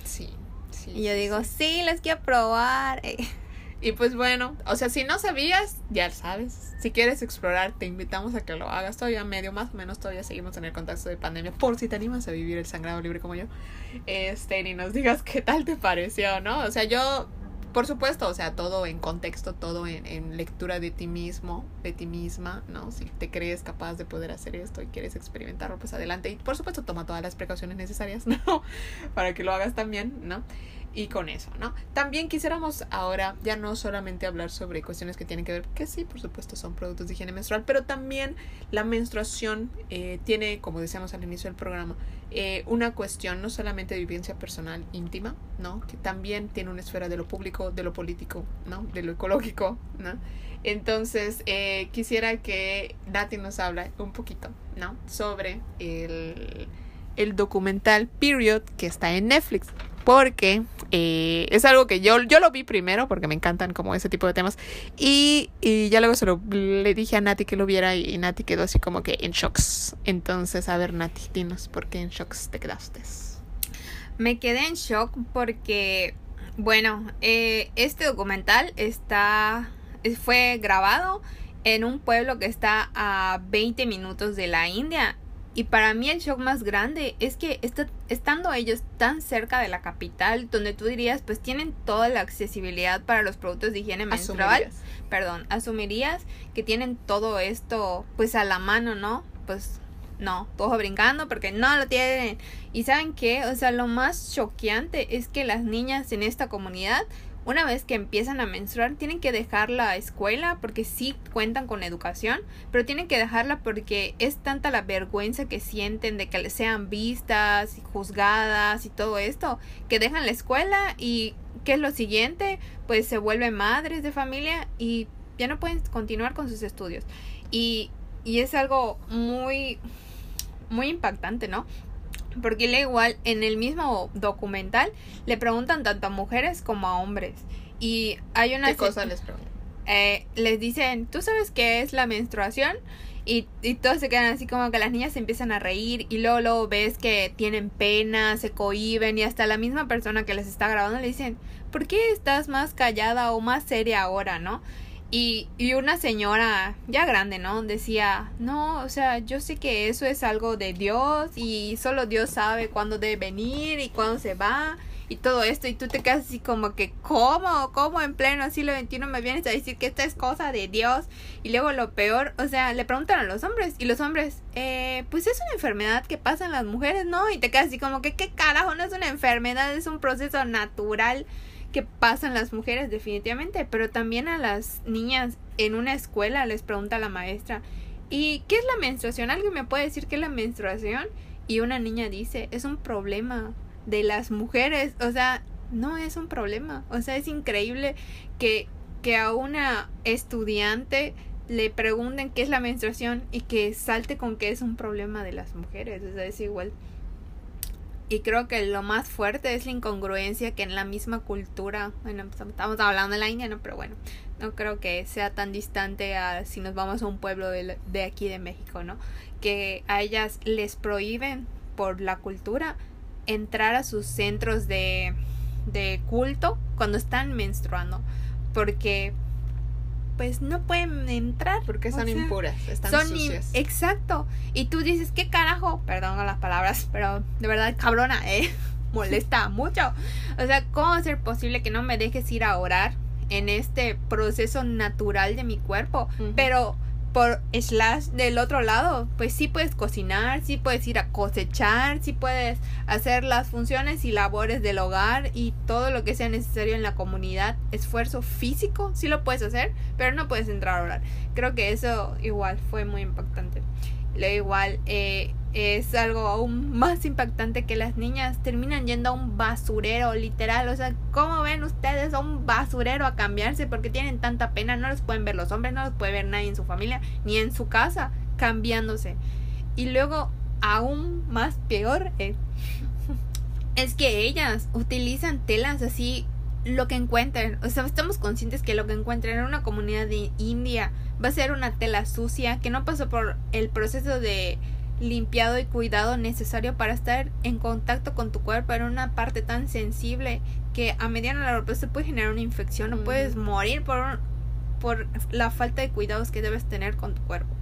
Sí, sí. Y yo digo, sí, las quiero probar. (laughs) Y pues bueno, o sea, si no sabías, ya sabes. Si quieres explorar, te invitamos a que lo hagas. Todavía medio, más o menos, todavía seguimos en el contexto de pandemia. Por si te animas a vivir el sangrado libre como yo. Este, y nos digas qué tal te pareció, ¿no? O sea, yo, por supuesto, o sea, todo en contexto, todo en, lectura de ti mismo, de ti misma, ¿no? Si te crees capaz de poder hacer esto y quieres experimentarlo, pues adelante. Y por supuesto, toma todas las precauciones necesarias, (laughs) ¿no? Para que lo hagas también, ¿no? Y con eso, ¿no? También quisiéramos ahora ya no solamente hablar sobre cuestiones que tienen que ver, que sí, por supuesto, son productos de higiene menstrual, pero también la menstruación eh, tiene, como decíamos al inicio del programa, eh, una cuestión no solamente de vivencia personal íntima, ¿no? Que también tiene una esfera de lo público, de lo político, ¿no? De lo ecológico, ¿no? Entonces, eh, quisiera que Nati nos habla un poquito, ¿no? Sobre el, el documental Period que está en Netflix porque eh, es algo que yo, yo lo vi primero porque me encantan como ese tipo de temas y, y ya luego se lo le dije a Nati que lo viera y, Nati quedó así como que en shocks. Entonces, a ver Nati, dinos por qué en shocks te quedaste. Me quedé en shock porque, bueno, eh, este documental está, fue grabado en un pueblo que está a 20 minutos de la India y para mí el shock más grande es que está, estando ellos tan cerca de la capital, donde tú dirías, pues tienen toda la accesibilidad para los productos de higiene menstrual, perdón, asumirías que tienen todo esto pues a la mano, ¿no? Pues no, todo brincando porque no lo tienen. Y saben qué, o sea, lo más choqueante es que las niñas en esta comunidad una vez que empiezan a menstruar, tienen que dejar la escuela porque sí cuentan con educación, pero tienen que dejarla porque es tanta la vergüenza que sienten de que sean vistas y juzgadas y todo esto, que dejan la escuela y ¿qué es lo siguiente? Pues se vuelven madres de familia y ya no pueden continuar con sus estudios. Y, y es algo muy, muy impactante, ¿no? Porque igual en el mismo documental le preguntan tanto a mujeres como a hombres. Y hay una... ¿Qué cosa les preguntan? Eh, les dicen, ¿tú sabes qué es la menstruación? Y, y todos se quedan así como que las niñas se empiezan a reír y luego, luego ves que tienen pena, se cohiben y hasta la misma persona que les está grabando le dicen, ¿por qué estás más callada o más seria ahora, no? Y, y una señora ya grande, ¿no? Decía, no, o sea, yo sé que eso es algo de Dios y solo Dios sabe cuándo debe venir y cuándo se va y todo esto y tú te quedas así como que ¿cómo? ¿cómo en pleno siglo XXI me vienes a decir que esta es cosa de Dios? Y luego lo peor, o sea, le preguntan a los hombres y los hombres, eh, pues es una enfermedad que pasa en las mujeres, ¿no? Y te quedas así como que ¿qué carajo? No es una enfermedad, es un proceso natural que pasan las mujeres definitivamente, pero también a las niñas en una escuela les pregunta la maestra, ¿y qué es la menstruación? ¿Alguien me puede decir qué es la menstruación? Y una niña dice, es un problema de las mujeres, o sea, no es un problema, o sea, es increíble que, que a una estudiante le pregunten qué es la menstruación y que salte con que es un problema de las mujeres, o sea, es igual. Y creo que lo más fuerte es la incongruencia que en la misma cultura, bueno, pues, estamos hablando de la India, ¿no? Pero bueno, no creo que sea tan distante a si nos vamos a un pueblo de, de aquí de México, ¿no? Que a ellas les prohíben por la cultura entrar a sus centros de, de culto cuando están menstruando. Porque pues no pueden entrar. Porque son impuras, están son sucias. Exacto. Y tú dices, ¿qué carajo? Perdón las palabras, pero de verdad, cabrona, ¿eh? (laughs) Molesta (laughs) mucho. O sea, ¿cómo va a ser posible que no me dejes ir a orar en este proceso natural de mi cuerpo? Pero por slash del otro lado, pues sí puedes cocinar, sí puedes ir a cosechar, sí puedes hacer las funciones y labores del hogar y todo lo que sea necesario en la comunidad, esfuerzo físico, sí lo puedes hacer, pero no puedes entrar a orar. Creo que eso igual fue muy impactante. Lo igual, eh, es algo aún más impactante que las niñas terminan yendo a un basurero, literal. O sea, ¿cómo ven ustedes a un basurero a cambiarse? Porque tienen tanta pena, no los pueden ver los hombres, no los puede ver nadie en su familia, ni en su casa, cambiándose. Y luego, aún más peor, eh, (laughs) es que ellas utilizan telas así lo que encuentren. O sea, estamos conscientes que lo que encuentren en una comunidad de India va a ser una tela sucia que no pasó por el proceso de limpiado y cuidado necesario para estar en contacto con tu cuerpo en una parte tan sensible que a mediano largo plazo puede generar una infección o puedes morir por, por la falta de cuidados que debes tener con tu cuerpo.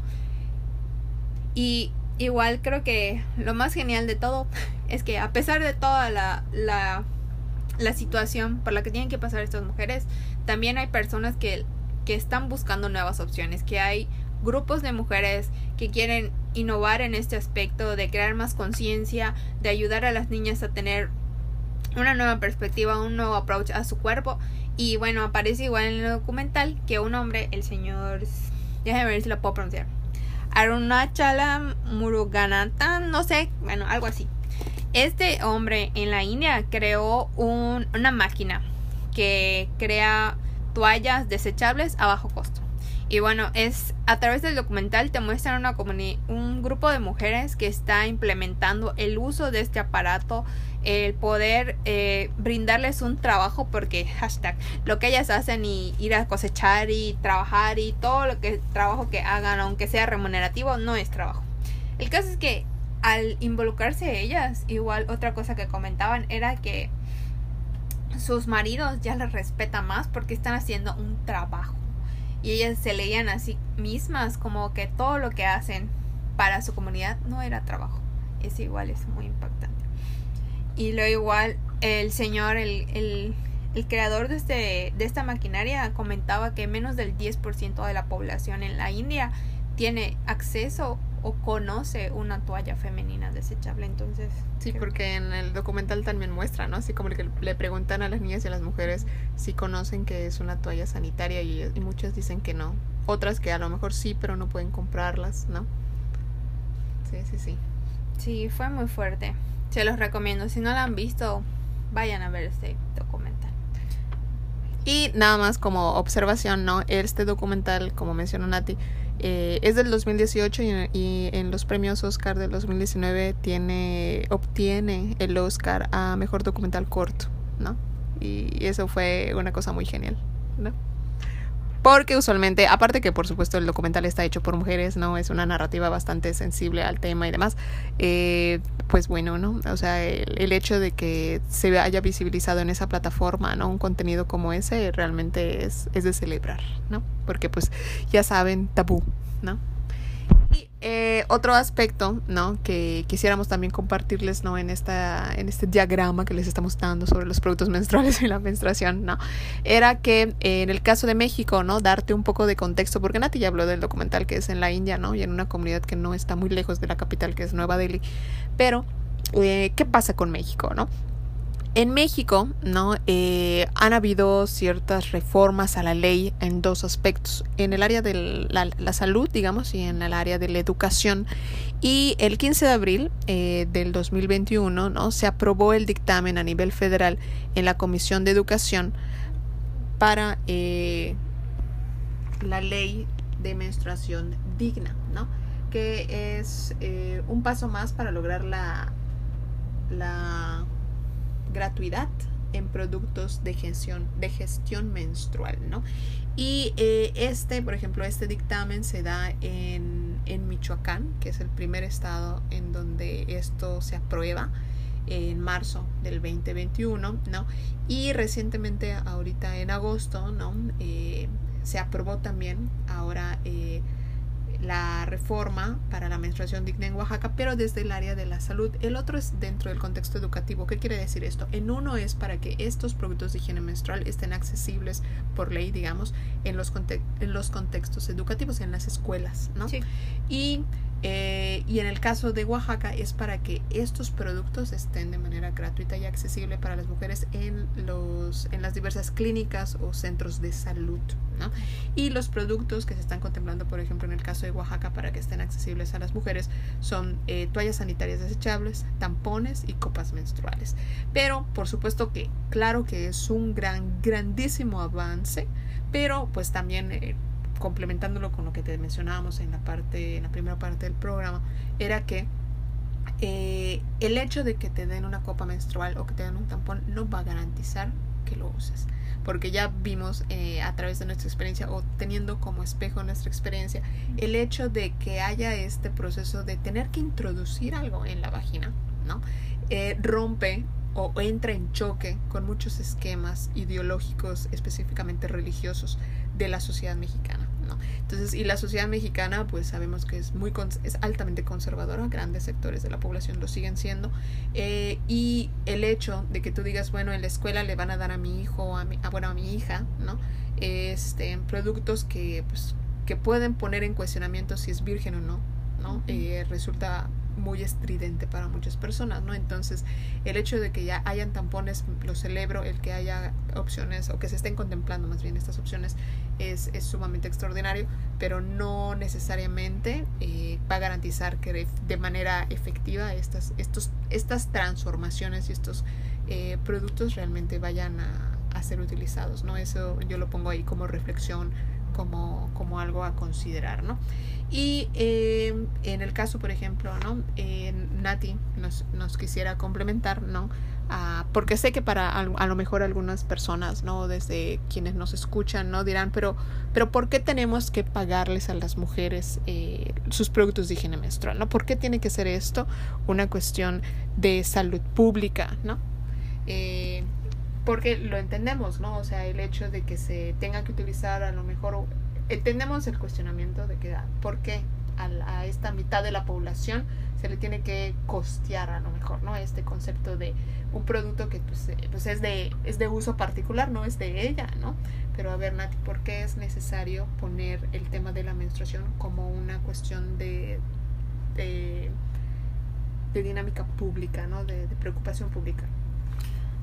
Y igual creo que lo más genial de todo (laughs) es que a pesar de toda la, la, la situación por la que tienen que pasar estas mujeres, también hay personas que, que están buscando nuevas opciones, que hay grupos de mujeres que quieren innovar en este aspecto, de crear más conciencia, de ayudar a las niñas a tener una nueva perspectiva, un nuevo approach a su cuerpo. Y bueno, aparece igual en el documental que un hombre, el señor, déjame ver si lo puedo pronunciar, Arunachala Muruganathan, no sé, bueno, algo así. Este hombre en la India creó un, una máquina que crea toallas desechables a bajo costo. Y bueno, es a través del documental te muestran una un grupo de mujeres que está implementando el uso de este aparato, el poder eh, brindarles un trabajo, porque hashtag, lo que ellas hacen y ir a cosechar y trabajar y todo lo que trabajo que hagan, aunque sea remunerativo, no es trabajo. El caso es que al involucrarse ellas, igual otra cosa que comentaban era que sus maridos ya les respetan más porque están haciendo un trabajo y ellas se leían a sí mismas como que todo lo que hacen para su comunidad no era trabajo. Es igual, es muy impactante. Y lo igual, el señor, el, el, el creador de, este, de esta maquinaria comentaba que menos del 10% de la población en la India tiene acceso o conoce una toalla femenina desechable. Entonces. Sí, porque en el documental también muestra, ¿no? Así como que le preguntan a las niñas y a las mujeres si conocen que es una toalla sanitaria y, y muchas dicen que no. Otras que a lo mejor sí, pero no pueden comprarlas, ¿no? Sí, sí, sí. Sí, fue muy fuerte. Se los recomiendo. Si no la han visto, vayan a ver este documental. Y nada más como observación, ¿no? Este documental, como mencionó Nati, eh, es del 2018 y, en los premios Oscar del 2019 tiene, obtiene el Oscar a Mejor Documental Corto, ¿no? Y eso fue una cosa muy genial, ¿no? Porque usualmente, aparte que por supuesto el documental está hecho por mujeres, ¿no? Es una narrativa bastante sensible al tema y demás. Eh, pues bueno, ¿no? O sea, el, hecho de que se haya visibilizado en esa plataforma, ¿no? Un contenido como ese realmente es, es de celebrar, ¿no? Porque pues ya saben, tabú, ¿no? Eh, otro aspecto, ¿no? Que quisiéramos también compartirles, ¿no? En, esta, en este diagrama que les estamos dando sobre los productos menstruales y la menstruación, ¿no? Era que eh, en el caso de México, ¿no? Darte un poco de contexto, porque Nati ya habló del documental que es en la India, ¿no? Y en una comunidad que no está muy lejos de la capital, que es Nueva Delhi. Pero, eh, ¿qué pasa con México, ¿no? En México, ¿no? Eh, han habido ciertas reformas a la ley en dos aspectos, en el área de la, salud, digamos, y en el área de la educación. Y el 15 de abril eh, del 2021, ¿no? Se aprobó el dictamen a nivel federal en la Comisión de Educación para eh, la ley de menstruación digna, ¿no? Que es eh, un paso más para lograr la, la gratuidad en productos de gestión, de gestión menstrual, ¿no? Y eh, este, por ejemplo, este dictamen se da en, en, Michoacán, que es el primer estado en donde esto se aprueba en marzo del 2021, ¿no? Y recientemente, ahorita en agosto, ¿no? Eh, se aprobó también ahora eh, la reforma para la menstruación digna en Oaxaca, pero desde el área de la salud. El otro es dentro del contexto educativo. ¿Qué quiere decir esto? En uno es para que estos productos de higiene menstrual estén accesibles por ley, digamos, en los, en los contextos educativos, en las escuelas, ¿no? Sí. Y eh, y en el caso de Oaxaca es para que estos productos estén de manera gratuita y accesible para las mujeres en, los, en las diversas clínicas o centros de salud. ¿no? Y los productos que se están contemplando, por ejemplo, en el caso de Oaxaca, para que estén accesibles a las mujeres, son eh, toallas sanitarias desechables, tampones y copas menstruales. Pero, por supuesto que, claro que es un gran, grandísimo avance, pero pues también... Eh, complementándolo con lo que te mencionábamos en la parte, en la primera parte del programa, era que eh, el hecho de que te den una copa menstrual o que te den un tampón no va a garantizar que lo uses. Porque ya vimos eh, a través de nuestra experiencia o teniendo como espejo nuestra experiencia el hecho de que haya este proceso de tener que introducir algo en la vagina, ¿no? Eh, rompe o entra en choque con muchos esquemas ideológicos, específicamente religiosos, de la sociedad mexicana. ¿No? Entonces, y la sociedad mexicana, pues sabemos que es muy es altamente conservadora, grandes sectores de la población lo siguen siendo, eh, y el hecho de que tú digas, bueno, en la escuela le van a dar a mi hijo, a mi, a, bueno, a mi hija, ¿no? Este, productos que, pues, que pueden poner en cuestionamiento si es virgen o no, ¿no? Eh, resulta muy estridente para muchas personas, ¿no? Entonces, el hecho de que ya hayan tampones, lo celebro, el que haya opciones o que se estén contemplando más bien estas opciones es, es sumamente extraordinario, pero no necesariamente eh, va a garantizar que de, manera efectiva estas, estos, estas transformaciones y estos eh, productos realmente vayan a, a ser utilizados, ¿no? Eso yo lo pongo ahí como reflexión como, como algo a considerar, ¿no? Y em, en el caso, por ejemplo, ¿no? Nati nos, nos, quisiera complementar, ¿no? Ah, porque sé que para a, lo mejor algunas personas, ¿no? Desde quienes nos escuchan, ¿no? Dirán, pero, pero ¿por qué tenemos que pagarles a las mujeres eh, sus productos de higiene menstrual, ¿no? ¿Por qué tiene que ser esto una cuestión de salud pública, ¿no? Eh, porque lo entendemos, ¿no? O sea, el hecho de que se tenga que utilizar a lo mejor, entendemos el cuestionamiento de que, ¿por qué a, esta mitad de la población se le tiene que costear a lo mejor, ¿no? Este concepto de un producto que pues, eh, pues, es, de, es de uso particular, no es de ella, ¿no? Pero a ver, Nati, ¿por qué es necesario poner el tema de la menstruación como una cuestión de, de, dinámica pública, ¿no? de preocupación pública?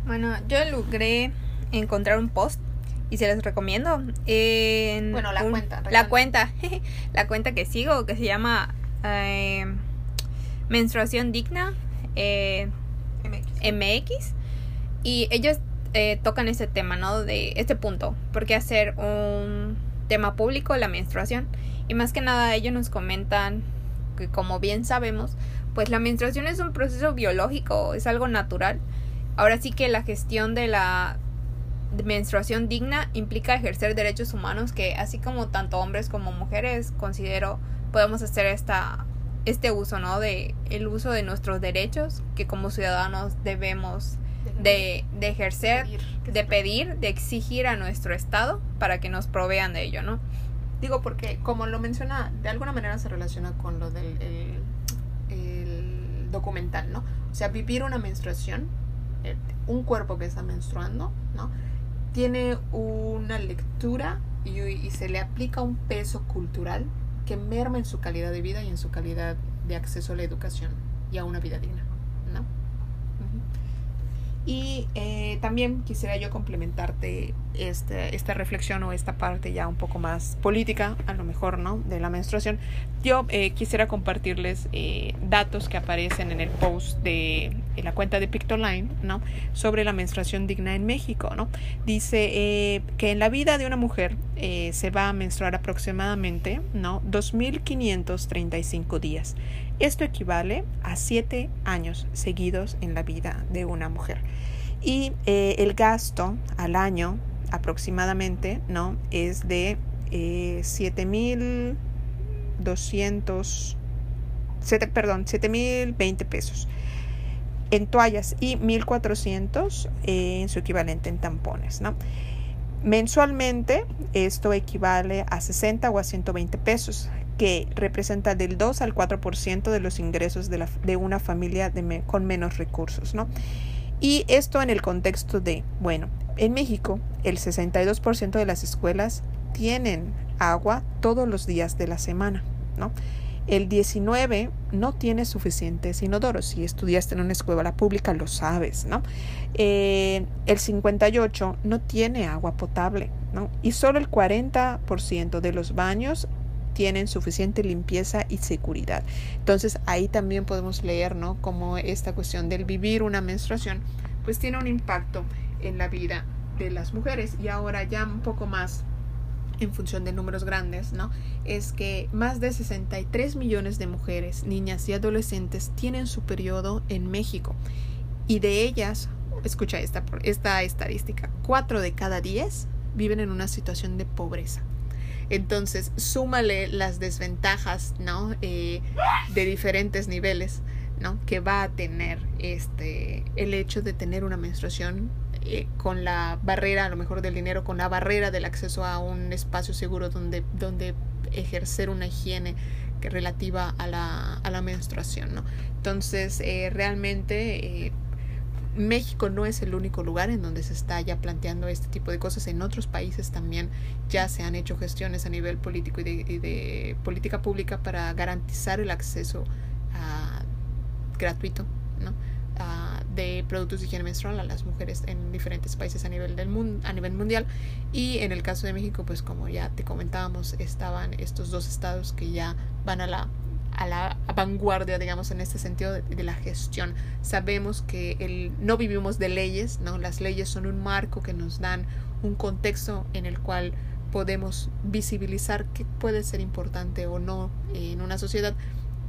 Bueno, yo logré encontrar un post y se les recomiendo. En bueno, la cuenta. La cuenta, (laughs) la cuenta que sigo, que se llama eh, Menstruación Digna eh, MX. Y ellos eh, tocan ese tema, ¿no? De este punto. ¿Por qué hacer un tema público la menstruación? Y más que nada ellos nos comentan que como bien sabemos, pues la menstruación es un proceso biológico, es algo natural Ahora sí que la gestión de la menstruación digna implica ejercer derechos humanos que así como tanto hombres como mujeres considero podemos hacer esta este uso, ¿no? De el uso de nuestros derechos que como ciudadanos debemos de, de ejercer, de pedir, de exigir a nuestro Estado para que nos provean de ello, ¿no? Digo, porque como lo menciona, de alguna manera se relaciona con lo del el documental, ¿no? O sea, vivir una menstruación un cuerpo que está menstruando, ¿no? Tiene una lectura y, se le aplica un peso cultural que merma en su calidad de vida y en su calidad de acceso a la educación y a una vida digna. Y eh, también quisiera yo complementarte este, esta reflexión o esta parte ya un poco más política, a lo mejor, ¿no? De la menstruación. Yo eh, quisiera compartirles datos que aparecen en el post de en la cuenta de Pictoline, ¿no? Sobre la menstruación digna en México, ¿no? Dice eh, que en la vida de una mujer eh, se va a menstruar aproximadamente, ¿no? 2.535 días. Esto equivale a 7 años seguidos en la vida de una mujer. Y eh, el gasto al año aproximadamente, ¿no? Es de eh, 7.200, perdón, 7.020 pesos en toallas y 1.400 eh, en su equivalente en tampones, ¿no? Mensualmente esto equivale a 60 o a 120 pesos, que representa del 2 al 4% de los ingresos de, una familia con menos recursos, ¿no? Y esto en el contexto de, bueno, en México el 62% de las escuelas tienen agua todos los días de la semana, ¿no? El 19 no tiene suficientes inodoros. Si estudiaste en una escuela pública lo sabes, ¿no? Eh, el 58 no tiene agua potable, ¿no? Y solo el 40% de los baños tienen suficiente limpieza y seguridad. Entonces ahí también podemos leer, ¿no? Como esta cuestión del vivir una menstruación, pues tiene un impacto en la vida de las mujeres. Y ahora ya un poco más en función de números grandes, ¿no? Es que más de 63 millones de mujeres, niñas y adolescentes tienen su periodo en México. Y de ellas, escucha esta, esta estadística, 4 de cada 10 viven en una situación de pobreza. Entonces, súmale las desventajas, ¿no? Eh, de diferentes niveles, ¿no? Que va a tener este, el hecho de tener una menstruación eh, con la barrera, a lo mejor del dinero, con la barrera del acceso a un espacio seguro donde, donde ejercer una higiene relativa a la, a la menstruación, ¿no? Entonces, eh, realmente México no es el único lugar en donde se está ya planteando este tipo de cosas. En otros países también ya se han hecho gestiones a nivel político y de, política pública para garantizar el acceso gratuito ¿no? de productos de higiene menstrual a las mujeres en diferentes países a nivel, del mundo, a nivel mundial. Y en el caso de México, pues como ya te comentábamos, estaban estos dos estados que ya van a la a la vanguardia, digamos, en este sentido de, la gestión. Sabemos que el, no vivimos de leyes, ¿no? Las leyes son un marco que nos dan un contexto en el cual podemos visibilizar qué puede ser importante o no en una sociedad.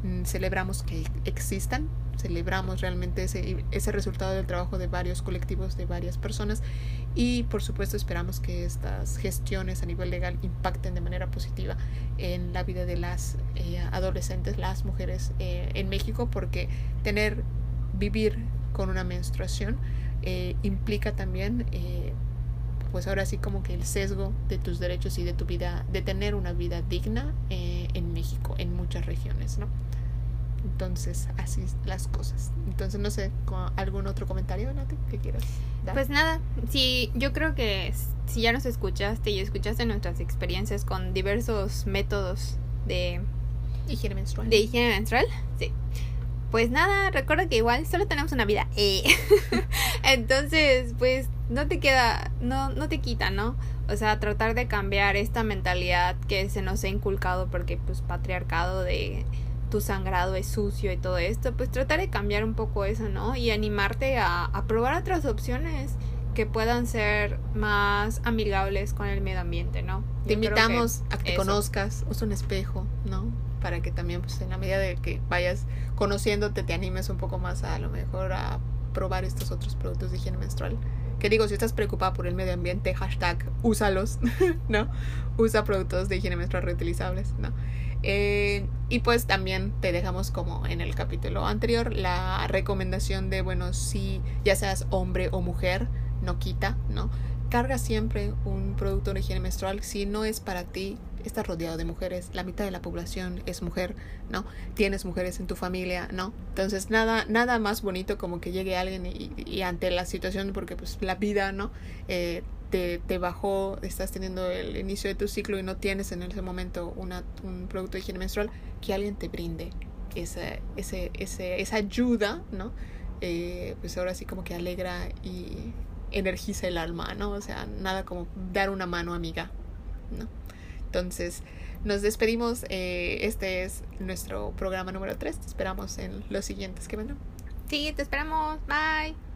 Mm, celebramos que existan, celebramos realmente ese, ese resultado del trabajo de varios colectivos, de varias personas y por supuesto esperamos que estas gestiones a nivel legal impacten de manera positiva en la vida de las eh, adolescentes, las mujeres eh, en México, porque tener, vivir con una menstruación eh, implica también pues ahora sí como que el sesgo de tus derechos y de tu vida, de tener una vida digna en México, en muchas regiones, ¿no? Entonces, así las cosas. Entonces, no sé, ¿algún otro comentario, Nati, que quieras dar? Pues nada, sí, yo creo que si ya nos escuchaste y escuchaste nuestras experiencias con diversos métodos de higiene menstrual. De higiene menstrual, sí. Pues nada, recuerda que igual solo tenemos una vida. Eh. (laughs) Entonces, pues no te queda, no, no te quita, ¿no? O sea, tratar de cambiar esta mentalidad que se nos ha inculcado porque pues patriarcado de tu sangrado es sucio y todo esto, pues tratar de cambiar un poco eso, ¿no? Y animarte a, a probar otras opciones que puedan ser más amigables con el medio ambiente, ¿no? Te invitamos a que te conozcas, usa un espejo, ¿no? Para que también, pues en la medida de que vayas conociéndote, te animes un poco más a, a lo mejor a probar estos otros productos de higiene menstrual. Que digo, si estás preocupada por el medio ambiente, hashtag, úsalos, (laughs) ¿no? Usa productos de higiene menstrual reutilizables, ¿no? Eh, y pues también te dejamos como en el capítulo anterior la recomendación de, bueno, si ya seas hombre o mujer, no quita, ¿no? Carga siempre un producto de higiene menstrual. Si no es para ti, estás rodeado de mujeres. La mitad de la población es mujer, ¿no? Tienes mujeres en tu familia, ¿no? Entonces nada, nada más bonito como que llegue alguien y, ante la situación, porque pues la vida, ¿no? Eh, te, te, bajó, estás teniendo el inicio de tu ciclo y no tienes en ese momento una, un producto de higiene menstrual, que alguien te brinde esa, ese, ese, esa ayuda, ¿no? Eh, pues ahora sí como que alegra y energiza el alma, ¿no? O sea, nada como dar una mano amiga, ¿no? Entonces, nos despedimos. Eh, este es nuestro programa número 3. Te esperamos en los siguientes que vendrán. Sí, te esperamos. Bye.